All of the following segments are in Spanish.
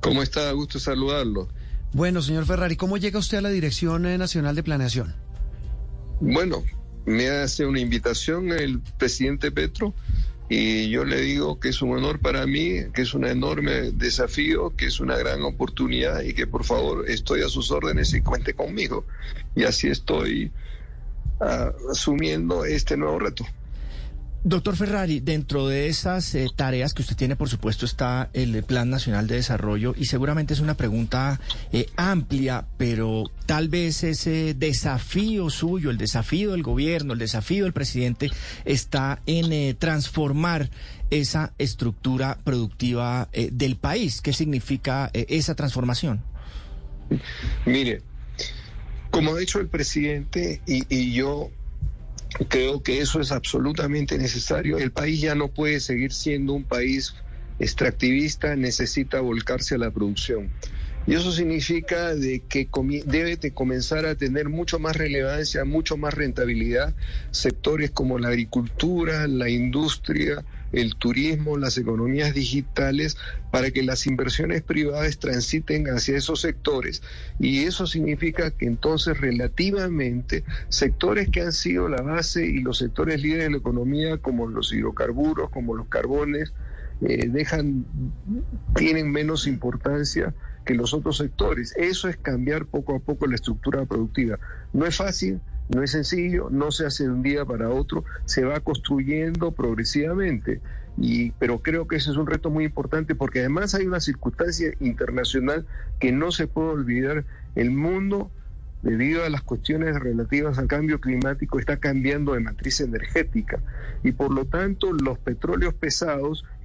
¿Cómo está? Gusto saludarlo. Bueno, señor Ferrari, ¿cómo llega usted a la Dirección eh, Nacional de Planeación? Bueno, me hace una invitación el presidente Petro y yo le digo que es un honor para mí, que es un enorme desafío, que es una gran oportunidad y que por favor estoy a sus órdenes y cuente conmigo. Y así estoy uh, asumiendo este nuevo reto. Doctor Ferrari, dentro de esas eh, tareas que usted tiene, por supuesto, está el Plan Nacional de Desarrollo y seguramente es una pregunta eh, amplia, pero tal vez ese desafío suyo, el desafío del gobierno, el desafío del presidente está en eh, transformar esa estructura productiva del país. ¿Qué significa esa transformación? Mire, como ha dicho el presidente y yo Creo que eso es absolutamente necesario. El país ya no puede seguir siendo un país extractivista, necesita volcarse a la producción. Y eso significa de que debe de comenzar a tener mucho más relevancia, mucho más rentabilidad sectores como la agricultura, la industria, el turismo, las economías digitales, para que las inversiones privadas transiten hacia esos sectores. Y eso significa que entonces relativamente sectores que han sido la base y los sectores líderes de la economía, como los hidrocarburos, como los carbones, eh, dejan, tienen menos importancia que los otros sectores. Eso es cambiar poco a poco la estructura productiva. No es fácil, no es sencillo, no se hace de un día para otro, se va construyendo progresivamente. Y, pero creo que ese es un reto muy importante porque además hay una circunstancia internacional que no se puede olvidar. El mundo debido a las cuestiones relativas al cambio climático, está cambiando de matriz energética y por lo tanto los petróleos pesados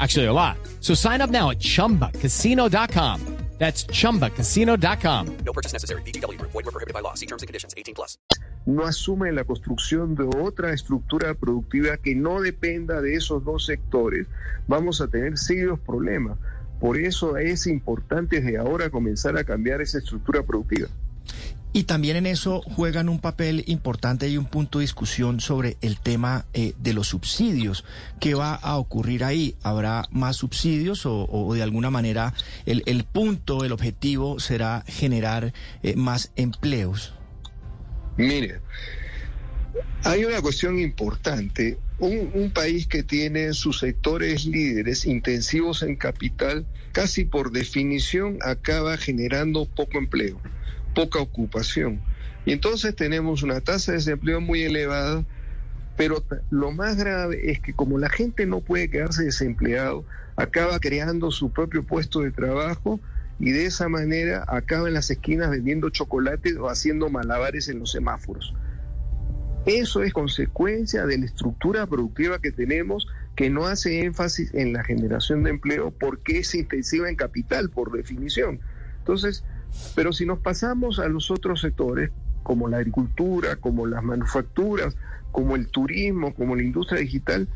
Actually, a lot. So sign up now at chumbacasino.com. That's chumbacasino.com. No purchase necessary. BGW. Void were prohibited by law. See terms and conditions. 18 plus. No asume la construcción de otra estructura productiva que no dependa de esos dos sectores. Vamos a tener serios problemas. Por eso es importante desde ahora comenzar a cambiar esa estructura productiva. Y también en eso juegan un papel importante y un punto de discusión sobre el tema eh, de los subsidios. ¿Qué va a ocurrir ahí? ¿Habrá más subsidios o, de alguna manera el, punto, el objetivo será generar eh, más empleos? Mire, hay una cuestión importante. Un, país que tiene sus sectores líderes intensivos en capital, casi por definición acaba generando poco empleo poca ocupación. Y entonces tenemos una tasa de desempleo muy elevada, pero lo más grave es que como la gente no puede quedarse desempleado, acaba creando su propio puesto de trabajo y de esa manera acaba en las esquinas vendiendo chocolates o haciendo malabares en los semáforos. Eso es consecuencia de la estructura productiva que tenemos que no hace énfasis en la generación de empleo porque es intensiva en capital, por definición. Entonces, pero si nos pasamos a los otros sectores, como la agricultura, como las manufacturas, como el turismo, como la industria digital,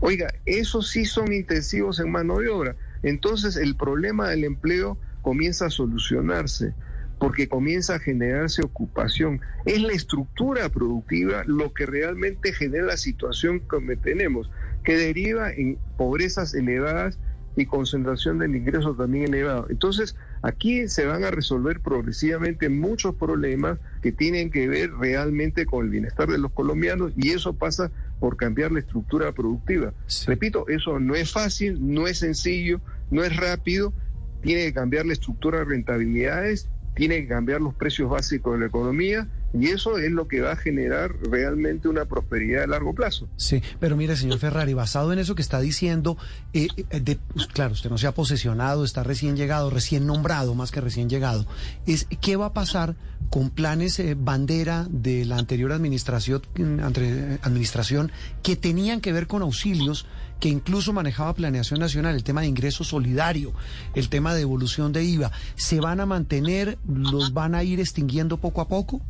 oiga, esos sí son intensivos en mano de obra. Entonces el problema del empleo comienza a solucionarse porque comienza a generarse ocupación. Es la estructura productiva lo que realmente genera la situación que tenemos, que deriva en pobrezas elevadas y concentración del ingreso también elevado. Entonces, aquí se van a resolver progresivamente muchos problemas que tienen que ver realmente con el bienestar de los colombianos y eso pasa por cambiar la estructura productiva. Sí. Repito, eso no es fácil, no es sencillo, no es rápido, tiene que cambiar la estructura de rentabilidades, tiene que cambiar los precios básicos de la economía y eso es lo que va a generar realmente una prosperidad a largo plazo. Sí, pero mire, señor Ferrari, basado en eso que está diciendo, eh, eh, de- pues, claro, usted no se ha posesionado, está recién llegado, recién nombrado, más que recién llegado, es qué va a pasar con planes eh, bandera de la anterior administración, mm, entre- administración que tenían que ver con auxilios que incluso manejaba Planeación Nacional, el tema de ingreso solidario, el tema de devolución de IVA, ¿se van a mantener, los van a ir extinguiendo poco a poco?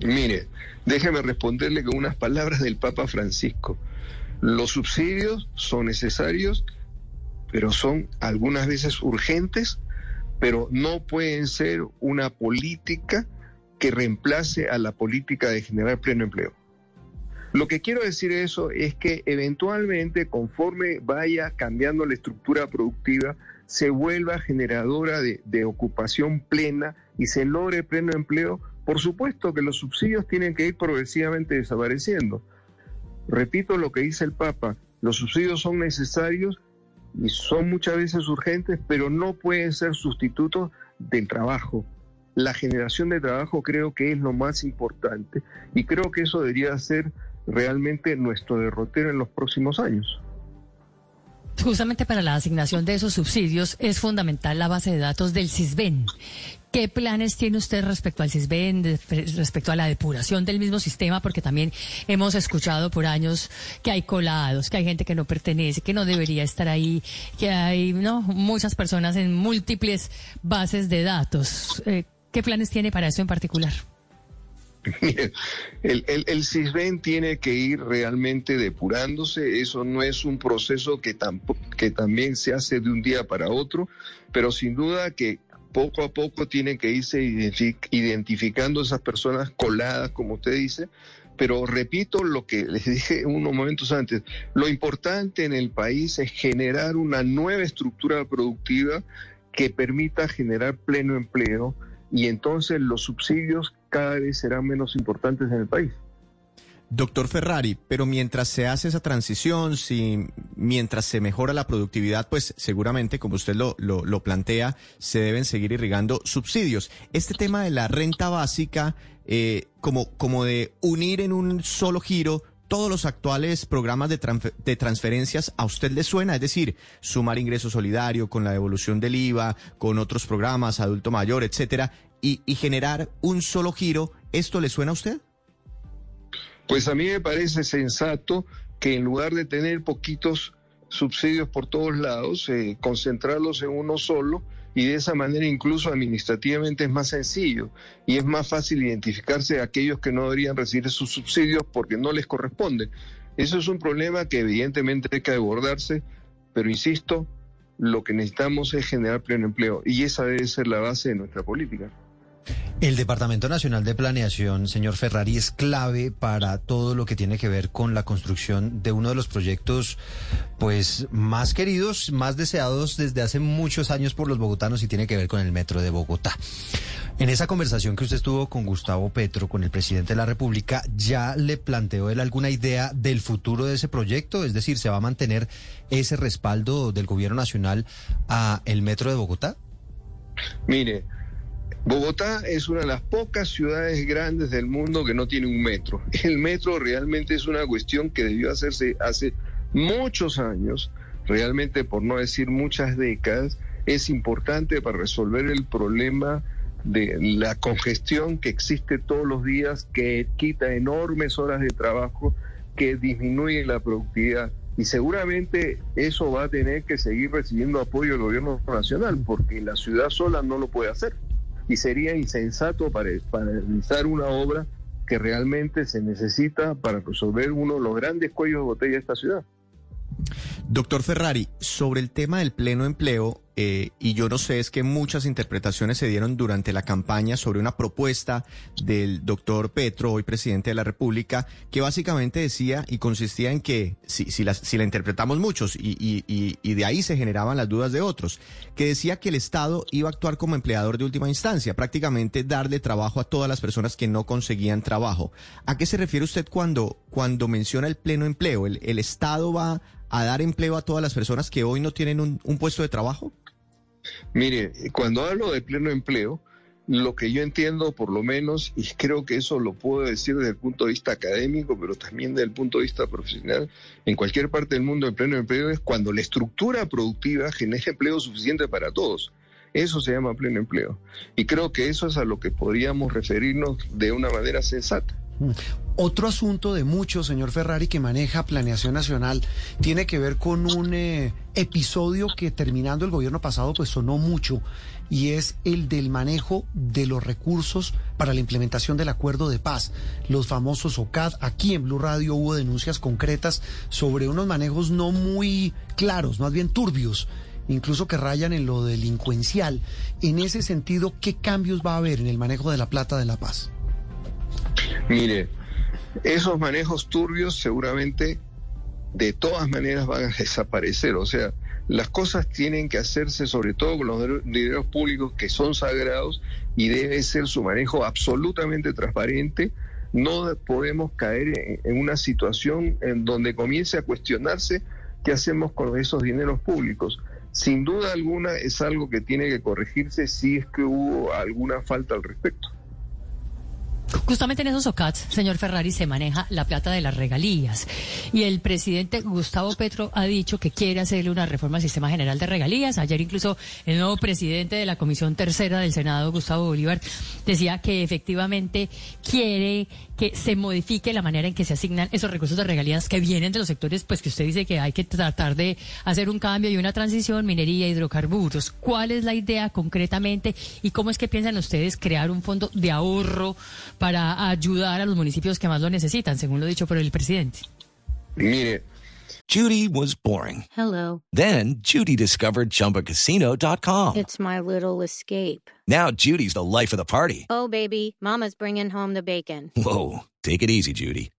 Mire, déjeme responderle con unas palabras del Papa Francisco. Los subsidios son necesarios, pero son algunas veces urgentes, pero no pueden ser una política que reemplace a la política de generar pleno empleo. Lo que quiero decir eso es que eventualmente, conforme vaya cambiando la estructura productiva, se vuelva generadora de, de ocupación plena y se logre pleno empleo, por supuesto que los subsidios tienen que ir progresivamente desapareciendo. Repito lo que dice el Papa, los subsidios son necesarios y son muchas veces urgentes, pero no pueden ser sustitutos del trabajo. La generación de trabajo creo que es lo más importante y creo que eso debería ser realmente nuestro derrotero en los próximos años. Justamente para la asignación de esos subsidios es fundamental la base de datos del CISBEN. ¿Qué planes tiene usted respecto al CISBEN, respecto a la depuración del mismo sistema? Porque también hemos escuchado por años que hay colados, que hay gente que no pertenece, que no debería estar ahí, que hay no muchas personas en múltiples bases de datos. Eh, ¿Qué planes tiene para eso en particular? El, el, tiene que ir realmente depurándose, eso no es un proceso que, tampo- que también se hace de un día para otro, pero sin duda que poco a poco tienen que irse identifi- identificando esas personas coladas, como usted dice, pero repito lo que les dije unos momentos antes, lo importante en el país es generar una nueva estructura productiva que permita generar pleno empleo y entonces los subsidios cada vez serán menos importantes en el país. Doctor Ferrari, pero mientras se hace esa transición, si, mientras se mejora la productividad, pues seguramente, como usted lo, lo, plantea, se deben seguir irrigando subsidios. Este tema de la renta básica, eh, como, como de unir en un solo giro todos los actuales programas de, de transferencias, ¿a usted le suena? Es decir, sumar ingreso solidario con la devolución del IVA, con otros programas, adulto mayor, etcétera, y, y generar un solo giro, ¿esto le suena a usted? Pues a mí me parece sensato que en lugar de tener poquitos subsidios por todos lados, eh, concentrarlos en uno solo y de esa manera incluso administrativamente es más sencillo y es más fácil identificarse a aquellos que no deberían recibir sus subsidios porque no les corresponde. Eso es un problema que evidentemente hay que abordarse, pero insisto, lo que necesitamos es generar pleno empleo y esa debe ser la base de nuestra política. El Departamento Nacional de Planeación, señor Ferrari, es clave para todo lo que tiene que ver con la construcción de uno de los proyectos, pues, más queridos, más deseados desde hace muchos años por los bogotanos y tiene que ver con el metro de Bogotá. En esa conversación que usted estuvo con Gustavo Petro, con el presidente de la República, ¿ya le planteó él alguna idea del futuro de ese proyecto? Es decir, ¿se va a mantener ese respaldo del gobierno nacional a el metro de Bogotá? Mire, Bogotá es una de las pocas ciudades grandes del mundo que no tiene un metro. El metro realmente es una cuestión que debió hacerse hace muchos años, realmente por no decir muchas décadas. Es importante para resolver el problema de la congestión que existe todos los días, que quita enormes horas de trabajo, que disminuye la productividad. Y seguramente eso va a tener que seguir recibiendo apoyo del gobierno nacional, porque la ciudad sola no lo puede hacer y sería insensato para, realizar una obra que realmente se necesita para resolver uno de los grandes cuellos de botella de esta ciudad. Doctor Ferrari, sobre el tema del pleno empleo, eh, y yo no sé, es que muchas interpretaciones se dieron durante la campaña sobre una propuesta del doctor Petro, hoy presidente de la República, que básicamente decía y consistía en que, si, si, la, si la interpretamos muchos y, y, y, y de ahí se generaban las dudas de otros, que decía que el Estado iba a actuar como empleador de última instancia, prácticamente darle trabajo a todas las personas que no conseguían trabajo. ¿A qué se refiere usted cuando, cuando menciona el pleno empleo? ¿El, el Estado va a dar empleo a todas las personas que hoy no tienen un, puesto de trabajo? Mire, cuando hablo de pleno empleo, lo que yo entiendo, por lo menos, y creo que eso lo puedo decir desde el punto de vista académico, pero también desde el punto de vista profesional, en cualquier parte del mundo el pleno empleo es cuando la estructura productiva genera empleo suficiente para todos. Eso se llama pleno empleo. Y creo que eso es a lo que podríamos referirnos de una manera sensata. Otro asunto de mucho, señor Ferrari, que maneja Planeación Nacional, tiene que ver con un eh, episodio que terminando el gobierno pasado, pues sonó mucho, y es el del manejo de los recursos para la implementación del acuerdo de paz, los famosos OCAD. Aquí en Blue Radio hubo denuncias concretas sobre unos manejos no muy claros, más bien turbios incluso que rayan en lo delincuencial. En ese sentido, ¿qué cambios va a haber en el manejo de la plata de la paz? Mire, esos manejos turbios seguramente de todas maneras van a desaparecer. O sea, las cosas tienen que hacerse sobre todo con los dineros públicos que son sagrados y debe ser su manejo absolutamente transparente. No podemos caer en una situación en donde comience a cuestionarse qué hacemos con esos dineros públicos. Sin duda alguna es algo que tiene que corregirse si es que hubo alguna falta al respecto. Justamente en esos OCATs, señor Ferrari, se maneja la plata de las regalías. Y el presidente Gustavo Petro ha dicho que quiere hacerle una reforma al sistema general de regalías. Ayer incluso el nuevo presidente de la Comisión Tercera del Senado, Gustavo Bolívar, decía que efectivamente quiere que se modifique la manera en que se asignan esos recursos de regalías que vienen de los sectores, pues que usted dice que hay que tratar de hacer un cambio y una transición, minería, hidrocarburos. ¿Cuál es la idea concretamente y cómo es que piensan ustedes crear un fondo de ahorro para ayudar a los municipios que más lo necesitan, según lo dicho por el presidente? Mire, Judy was boring. Hello. Then Judy discovered ChumbaCasino.com. It's my little escape. Now Judy's the life of the party. Oh, baby, Mama's bringing home the bacon. Whoa, take it easy, Judy.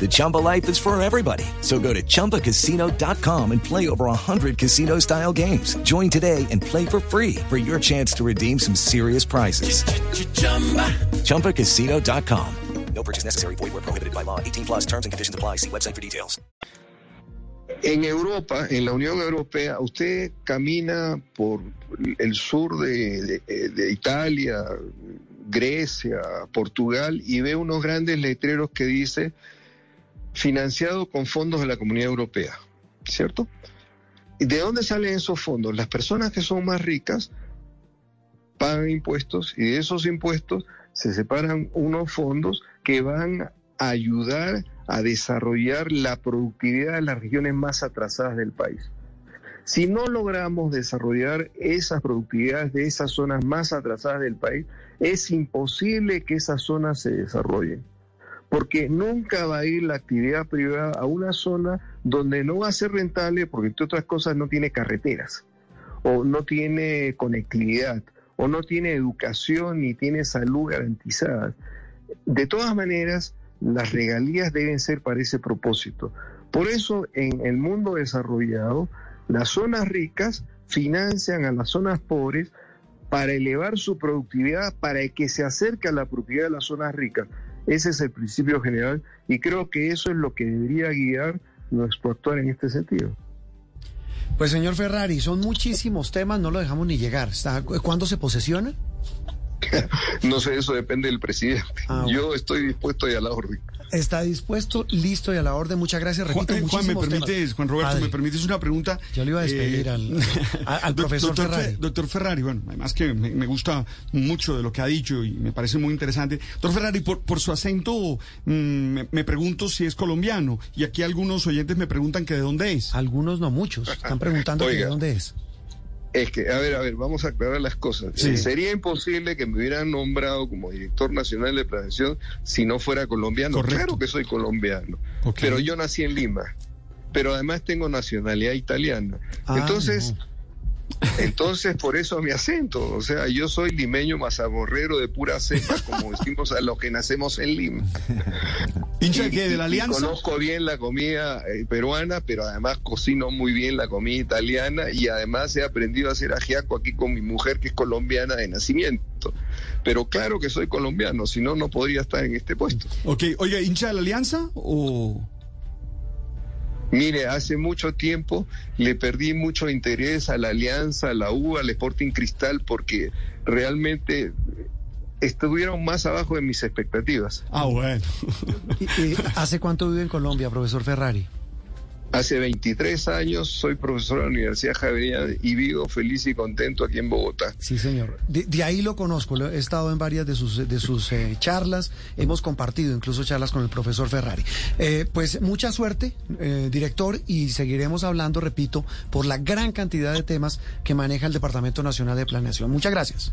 The Chumba life is for everybody. So go to ChumbaCasino.com and play over 100 casino style games. Join today and play for free for your chance to redeem some serious prizes. ChumbaCasino.com. No purchase necessary. Void where prohibited by law. 18 plus terms and conditions apply. See website for details. En Europa, en la Unión Europea, usted camina por el sur de, de- de Italia, Grecia, Portugal y ve unos grandes letreros que dice financiado con fondos de la Comunidad Europea, ¿cierto? ¿Y de dónde salen esos fondos? Las personas que son más ricas pagan impuestos y de esos impuestos se separan unos fondos que van a ayudar a desarrollar la productividad de las regiones más atrasadas del país. Si no logramos desarrollar esas productividades de esas zonas más atrasadas del país, es imposible que esas zonas se desarrollen. Porque nunca va a ir la actividad privada a una zona donde no va a ser rentable porque, entre otras cosas, no tiene carreteras, o no tiene conectividad, o no tiene educación ni tiene salud garantizada. De todas maneras, las regalías deben ser para ese propósito. Por eso, en el mundo desarrollado, las zonas ricas financian a las zonas pobres para elevar su productividad, para que se acerque a la productividad de las zonas ricas. Ese es el principio general y creo que eso es lo que debería guiar nuestro actuar en este sentido. Pues señor Ferrari, son muchísimos temas, no lo dejamos ni llegar. ¿Cuándo se posesiona? No sé, eso depende del presidente. Ah, bueno. Yo estoy dispuesto y a la orden. Está dispuesto, listo y a la orden. Muchas gracias. Juan, Repito, eh, Juan, me permites, temas. Juan Roberto, Padre, me permites una pregunta. Yo le iba a despedir Eh, al- profesor doctor Fe- Ferrari. Doctor Ferrari, bueno, además que me, me gusta mucho de lo que ha dicho y me parece muy interesante. Doctor Ferrari, por, por su acento, mm, me, me pregunto si es colombiano. Y aquí algunos oyentes me preguntan que de dónde es. Algunos, no muchos. Están preguntando que de dónde es. Es que, a ver, a ver, vamos a aclarar las cosas. Sí. Sería imposible que me hubieran nombrado como director nacional de planeación si no fuera colombiano. Correcto. Claro que soy colombiano, pero yo nací en Lima. Pero además tengo nacionalidad italiana. Ah, Entonces, Entonces, por eso mi acento. O sea, yo soy limeño mazamorrero de pura cepa, como decimos a los que nacemos en Lima. ¿Hincha Y- qué? ¿De la Alianza? Conozco bien la comida eh, peruana, pero además cocino muy bien la comida italiana y además he aprendido a hacer ajiaco aquí con mi mujer, que es colombiana de nacimiento. Pero claro que soy colombiano, si no, no podría estar en este puesto. Ok, oye, ¿hincha de la Alianza o...? Mire, hace mucho tiempo le perdí mucho interés a la Alianza, a la U, al Sporting Cristal, porque realmente estuvieron más abajo de mis expectativas. Ah, bueno. Y- y, ¿Hace cuánto vive en Colombia, profesor Ferrari? Hace 23 años soy profesor de la Universidad Javeriana y vivo feliz y contento aquí en Bogotá. Sí, señor. De, de ahí lo conozco. he estado en varias de sus, de sus eh, charlas. Hemos compartido incluso charlas con el profesor Ferrari. Eh, pues mucha suerte, eh, director, y seguiremos hablando, repito, por la gran cantidad de temas que maneja el Departamento Nacional de Planeación. Muchas gracias.